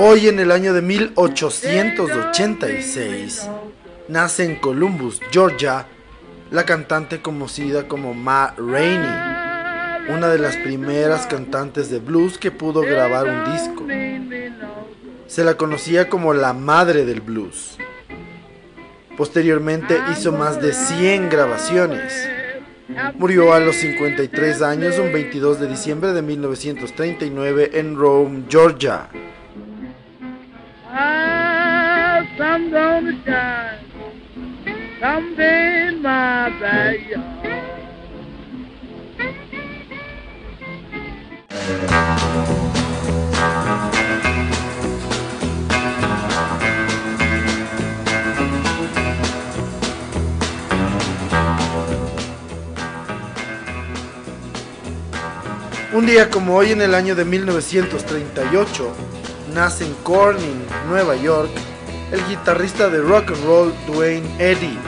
Hoy en el año de 1886 nace en Columbus, Georgia, la cantante conocida como Ma Rainey, una de las primeras cantantes de blues que pudo grabar un disco. Se la conocía como la madre del blues. Posteriormente hizo más de 100 grabaciones. Murió a los 53 años un 22 de diciembre de 1939 en Rome, Georgia. Un día como hoy en el año de 1938, nace en Corning, Nueva York, el guitarrista de rock and roll Dwayne Eddy.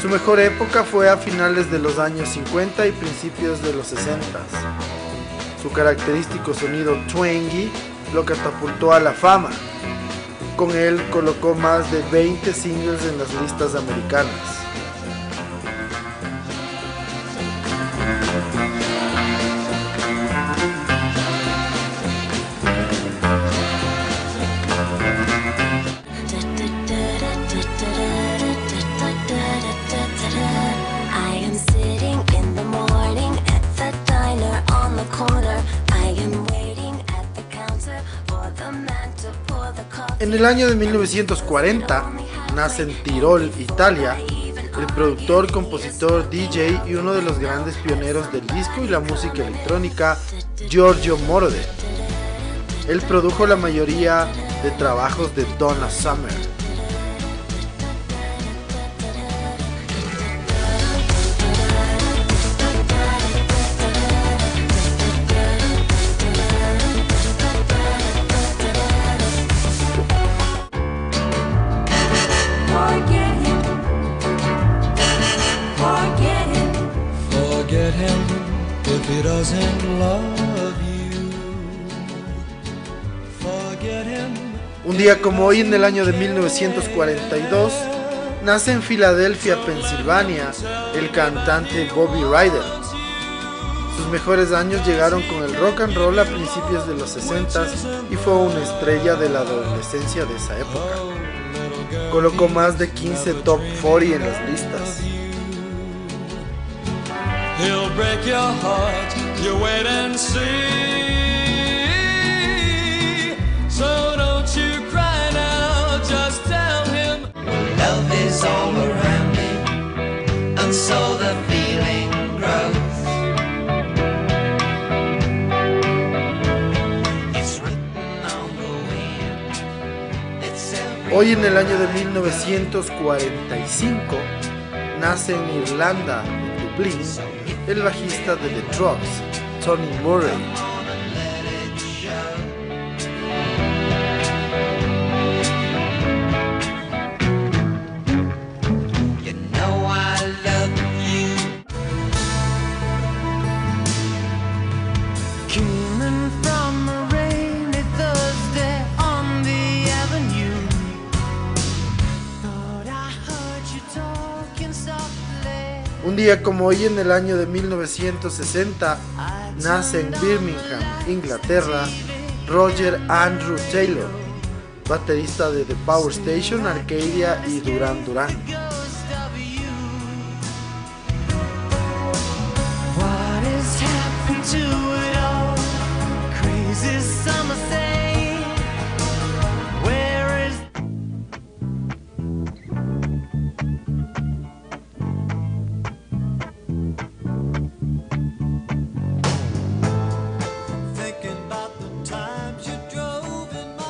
Su mejor época fue a finales de los años 50 y principios de los 60. Su característico sonido twangy lo catapultó a la fama. Con él colocó más de 20 singles en las listas americanas. El año de 1940 nace en Tirol, Italia, el productor, compositor, DJ y uno de los grandes pioneros del disco y la música electrónica, Giorgio Moroder. Él produjo la mayoría de trabajos de Donna Summer. Como hoy en el año de 1942, nace en Filadelfia, Pensilvania, el cantante Bobby Ryder. Sus mejores años llegaron con el rock and roll a principios de los 60 y fue una estrella de la adolescencia de esa época. Colocó más de 15 top 40 en las listas. Hoy en el año de 1945 nace en Irlanda, en Dublín, el bajista de The Trucks, Tony Murray. Un día como hoy en el año de 1960 nace en Birmingham, Inglaterra, Roger Andrew Taylor, baterista de The Power Station, Arcadia y Duran Duran.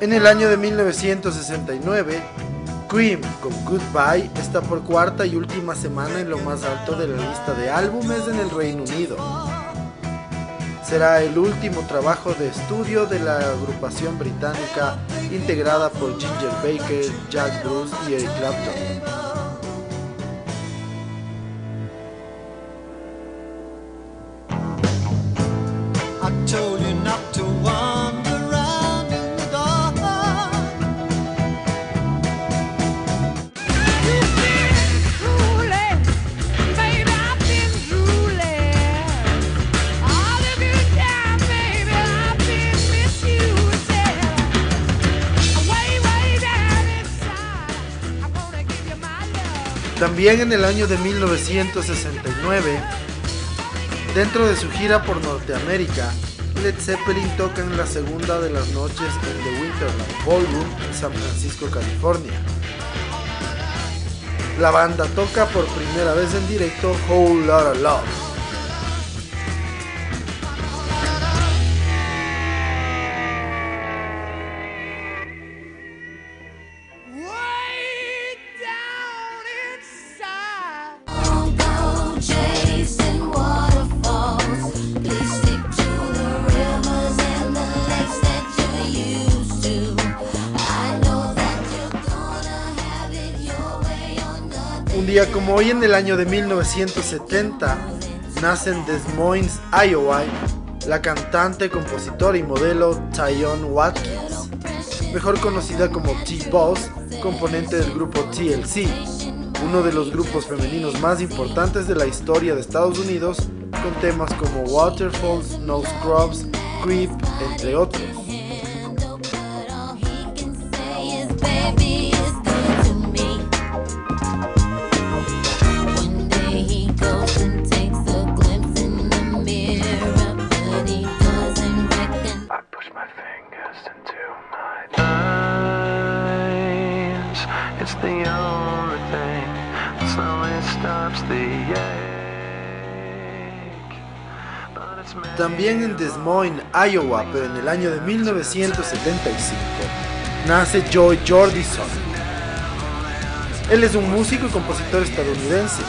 En el año de 1969 Cream con Goodbye está por cuarta y última semana en lo más alto de la lista de álbumes en el Reino Unido. Será el último trabajo de estudio de la agrupación británica integrada por Ginger Baker, Jack Bruce y Eric Clapton. También en el año de 1969, dentro de su gira por Norteamérica, Led Zeppelin toca en la segunda de las noches en The Winterland Ballroom en San Francisco, California. La banda toca por primera vez en directo Whole Lotta Love. Día como hoy en el año de 1970 nace en Des Moines, Iowa, la cantante, compositora y modelo Tyon Watkins, mejor conocida como T-Boss, componente del grupo TLC, uno de los grupos femeninos más importantes de la historia de Estados Unidos, con temas como Waterfalls, No Scrubs, Creep, entre otros. También en Des Moines, Iowa, pero en el año de 1975, nace Joy Jordison. Él es un músico y compositor estadounidense.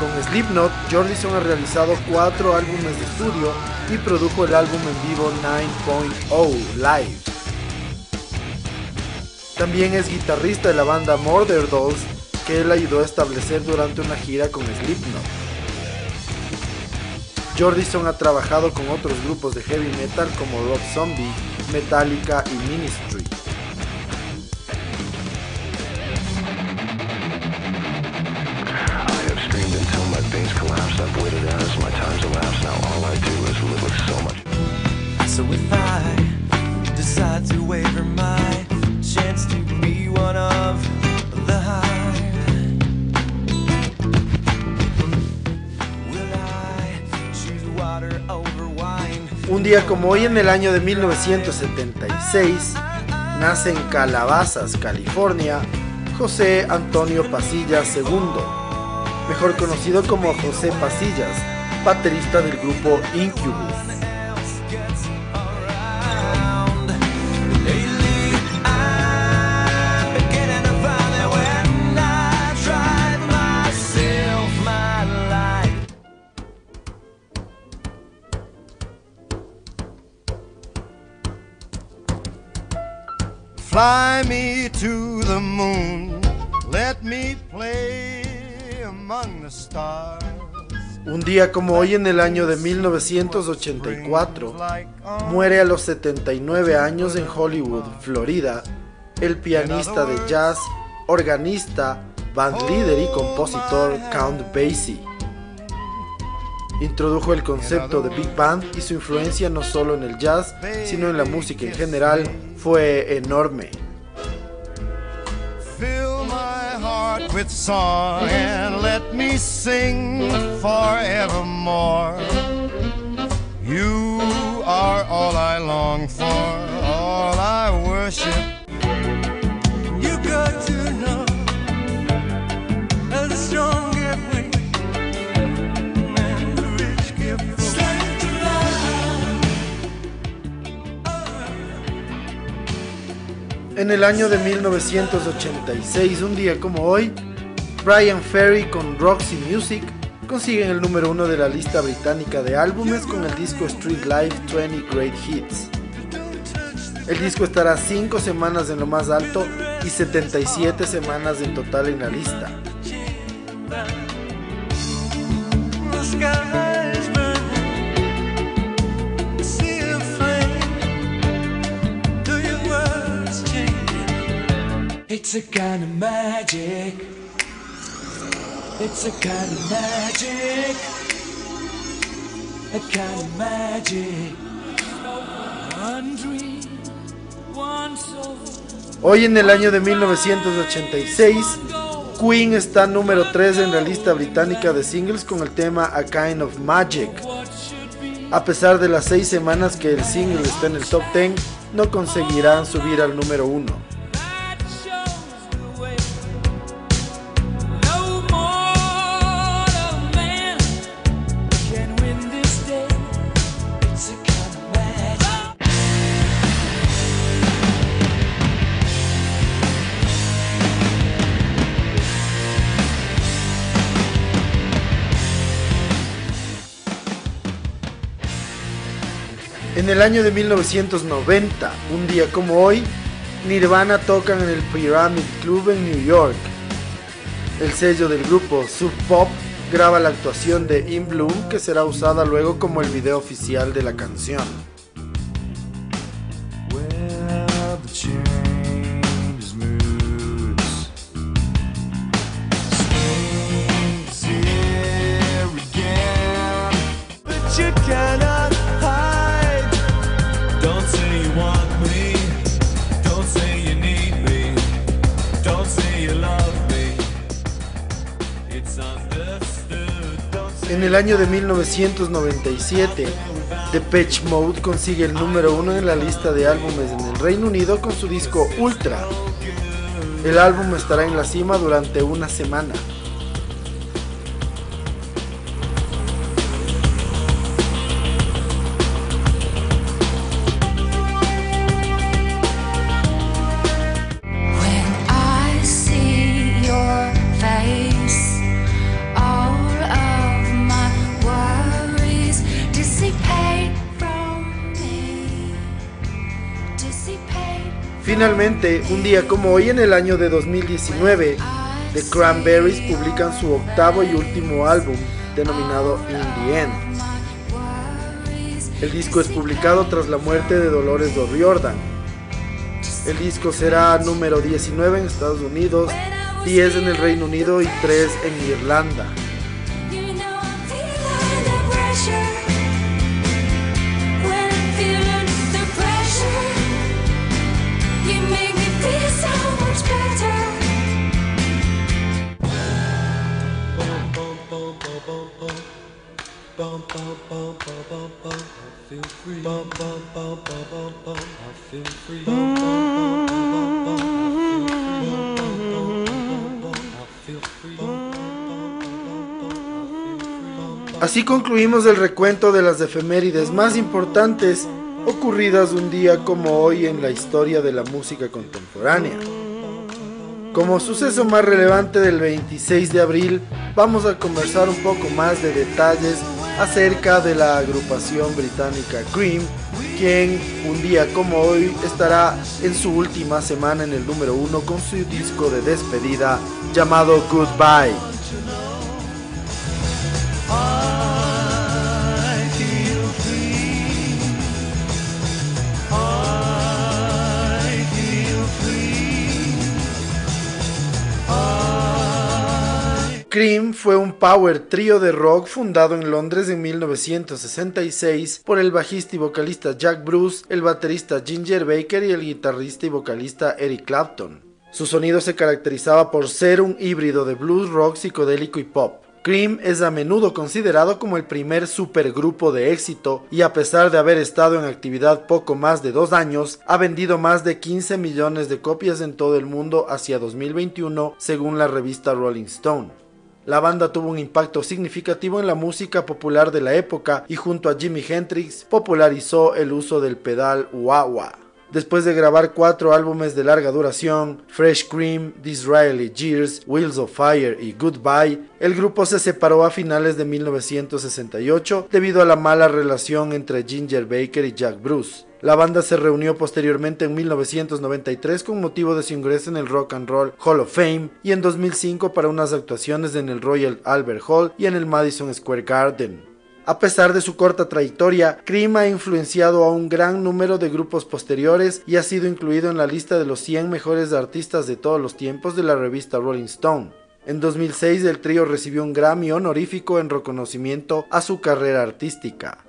Con Slipknot, Jordison ha realizado cuatro álbumes de estudio y produjo el álbum en vivo 9.0 Live. También es guitarrista de la banda Murder Dolls, que él ayudó a establecer durante una gira con Slipknot. Jordison ha trabajado con otros grupos de heavy metal como Rob Zombie, Metallica y Ministry. So if I decide to waver my chance to be one of Un día como hoy en el año de 1976, nace en Calabazas, California, José Antonio Pasillas II, mejor conocido como José Pasillas, baterista del grupo Incubus. Let me play among the stars. Un día como hoy en el año de 1984, muere a los 79 años en Hollywood, Florida, el pianista de jazz, organista, bandleader y compositor Count Basie. Introdujo el concepto de Big Band y su influencia no solo en el jazz, sino en la música en general fue enorme. With song and let me sing forevermore. You are all I long for, all I worship. En el año de 1986, un día como hoy, Brian Ferry con Roxy Music consiguen el número uno de la lista británica de álbumes con el disco Street Life 20 Great Hits. El disco estará 5 semanas en lo más alto y 77 semanas en total en la lista. A kind of magic. It's a kind of magic. A kind of magic. One dream, one soul. Hoy en el año de 1986, Queen está número 3 en la lista británica de singles con el tema A Kind of Magic. A pesar de las 6 semanas que el single está en el top 10, no conseguirán subir al número 1. En el año de 1990, un día como hoy, Nirvana tocan en el Pyramid Club en New York. El sello del grupo Sub Pop graba la actuación de In Bloom que será usada luego como el video oficial de la canción. En el año de 1997, Depeche Mode consigue el número uno en la lista de álbumes en el Reino Unido con su disco Ultra. El álbum estará en la cima durante una semana. Finalmente, un día como hoy en el año de 2019, The Cranberries publican su octavo y último álbum, denominado In the End. El disco es publicado tras la muerte de Dolores O'Riordan. El disco será número 19 en Estados Unidos, 10 en el Reino Unido y 3 en Irlanda. Así concluimos el recuento de las efemérides más importantes ocurridas un día como hoy en la historia de la música contemporánea. Como suceso más relevante del 26 de abril, vamos a conversar un poco más de detalles acerca de la agrupación británica Cream, quien un día como hoy estará en su última semana en el número uno con su disco de despedida llamado Goodbye. Cream fue un power trío de rock fundado en Londres en 1966 por el bajista y vocalista Jack Bruce, el baterista Ginger Baker y el guitarrista y vocalista Eric Clapton. Su sonido se caracterizaba por ser un híbrido de blues rock psicodélico y pop. Cream es a menudo considerado como el primer supergrupo de éxito y a pesar de haber estado en actividad poco más de dos años, ha vendido más de 15 millones de copias en todo el mundo hacia 2021 según la revista Rolling Stone. La banda tuvo un impacto significativo en la música popular de la época y junto a Jimi Hendrix popularizó el uso del pedal wah-wah. Después de grabar cuatro álbumes de larga duración, Fresh Cream, Disraeli Years, Wheels of Fire y Goodbye, el grupo se separó a finales de 1968 debido a la mala relación entre Ginger Baker y Jack Bruce. La banda se reunió posteriormente en 1993 con motivo de su ingreso en el Rock and Roll Hall of Fame y en 2005 para unas actuaciones en el Royal Albert Hall y en el Madison Square Garden. A pesar de su corta trayectoria, Cream ha influenciado a un gran número de grupos posteriores y ha sido incluido en la lista de los 100 mejores artistas de todos los tiempos de la revista Rolling Stone. En 2006 el trío recibió un Grammy honorífico en reconocimiento a su carrera artística.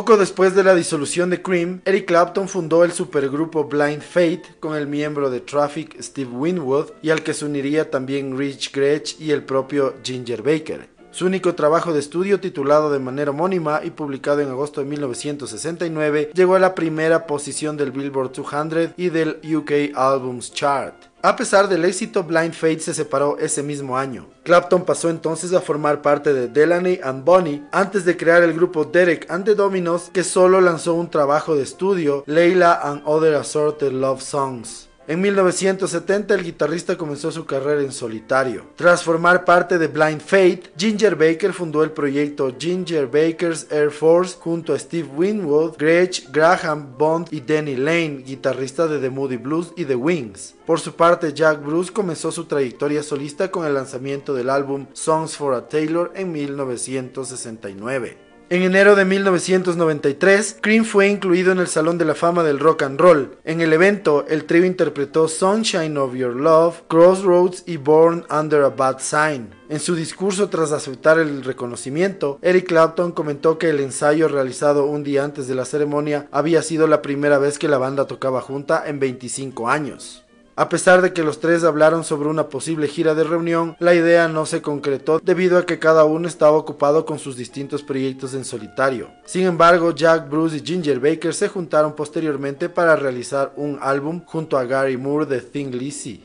Poco después de la disolución de Cream, Eric Clapton fundó el supergrupo Blind Fate con el miembro de Traffic Steve Winwood y al que se uniría también Rich Gretsch y el propio Ginger Baker. Su único trabajo de estudio, titulado de manera homónima y publicado en agosto de 1969, llegó a la primera posición del Billboard 200 y del UK Albums Chart. A pesar del éxito, Blind Fate se separó ese mismo año. Clapton pasó entonces a formar parte de Delaney and Bonnie antes de crear el grupo Derek and the Dominos que solo lanzó un trabajo de estudio, Layla and Other Assorted Love Songs. En 1970 el guitarrista comenzó su carrera en solitario. Tras formar parte de Blind Fate, Ginger Baker fundó el proyecto Ginger Baker's Air Force junto a Steve Winwood, Gretsch, Graham Bond y Danny Lane, guitarrista de The Moody Blues y The Wings. Por su parte, Jack Bruce comenzó su trayectoria solista con el lanzamiento del álbum Songs for a Taylor en 1969. En enero de 1993, Cream fue incluido en el Salón de la Fama del Rock and Roll. En el evento, el trío interpretó Sunshine of Your Love, Crossroads y Born Under a Bad Sign. En su discurso tras aceptar el reconocimiento, Eric Clapton comentó que el ensayo realizado un día antes de la ceremonia había sido la primera vez que la banda tocaba junta en 25 años. A pesar de que los tres hablaron sobre una posible gira de reunión, la idea no se concretó debido a que cada uno estaba ocupado con sus distintos proyectos en solitario. Sin embargo, Jack Bruce y Ginger Baker se juntaron posteriormente para realizar un álbum junto a Gary Moore de Thing Lizzy.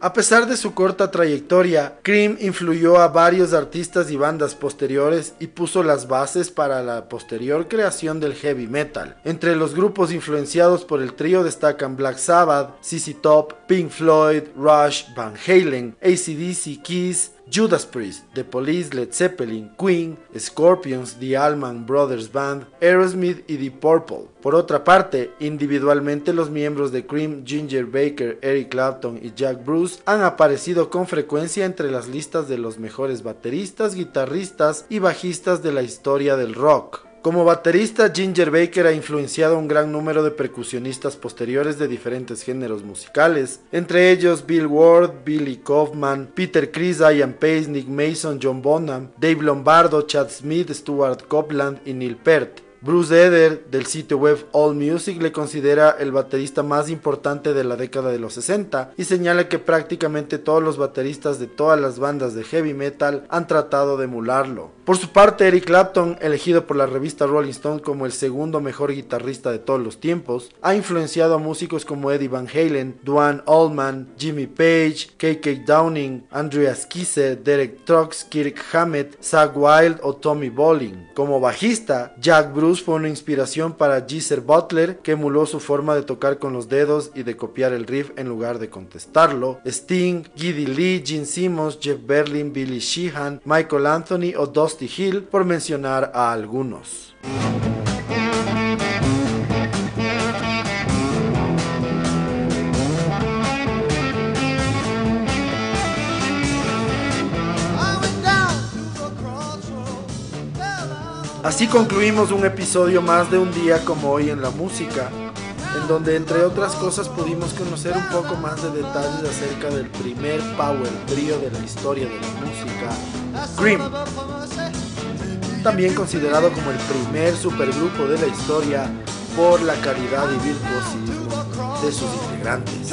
A pesar de su corta trayectoria, Cream influyó a varios artistas y bandas posteriores y puso las bases para la posterior creación del heavy metal. Entre los grupos influenciados por el trío destacan Black Sabbath, ZZ Top, Pink Floyd, Rush, Van Halen, ACDC, Kiss, Judas Priest, The Police, Led Zeppelin, Queen, Scorpions, The Allman Brothers Band, Aerosmith y The Purple. Por otra parte, individualmente los miembros de Cream, Ginger Baker, Eric Clapton y Jack Bruce han aparecido con frecuencia entre las listas de los mejores bateristas, guitarristas y bajistas de la historia del rock. Como baterista, Ginger Baker ha influenciado a un gran número de percusionistas posteriores de diferentes géneros musicales, entre ellos Bill Ward, Billy Kaufman, Peter Criss, Ian Pace, Nick Mason, John Bonham, Dave Lombardo, Chad Smith, Stuart Copeland y Neil Peart. Bruce Eder del sitio web AllMusic le considera el baterista más importante de la década de los 60 y señala que prácticamente todos los bateristas de todas las bandas de heavy metal han tratado de emularlo. Por su parte, Eric Clapton, elegido por la revista Rolling Stone como el segundo mejor guitarrista de todos los tiempos, ha influenciado a músicos como Eddie Van Halen, Duane Allman, Jimmy Page, KK Downing, Andreas Kisse, Derek Trucks, Kirk Hammett, Zach Wild o Tommy Bolin. Como bajista, Jack Bruce fue una inspiración para Geezer Butler, que emuló su forma de tocar con los dedos y de copiar el riff en lugar de contestarlo. Sting, Giddy Lee, Gene Simmons, Jeff Berlin, Billy Sheehan, Michael Anthony o Dusty Hill, por mencionar a algunos. Así concluimos un episodio más de un día como hoy en la música, en donde entre otras cosas pudimos conocer un poco más de detalles acerca del primer power trio de la historia de la música, Cream. También considerado como el primer supergrupo de la historia por la calidad y virtuosismo de sus integrantes.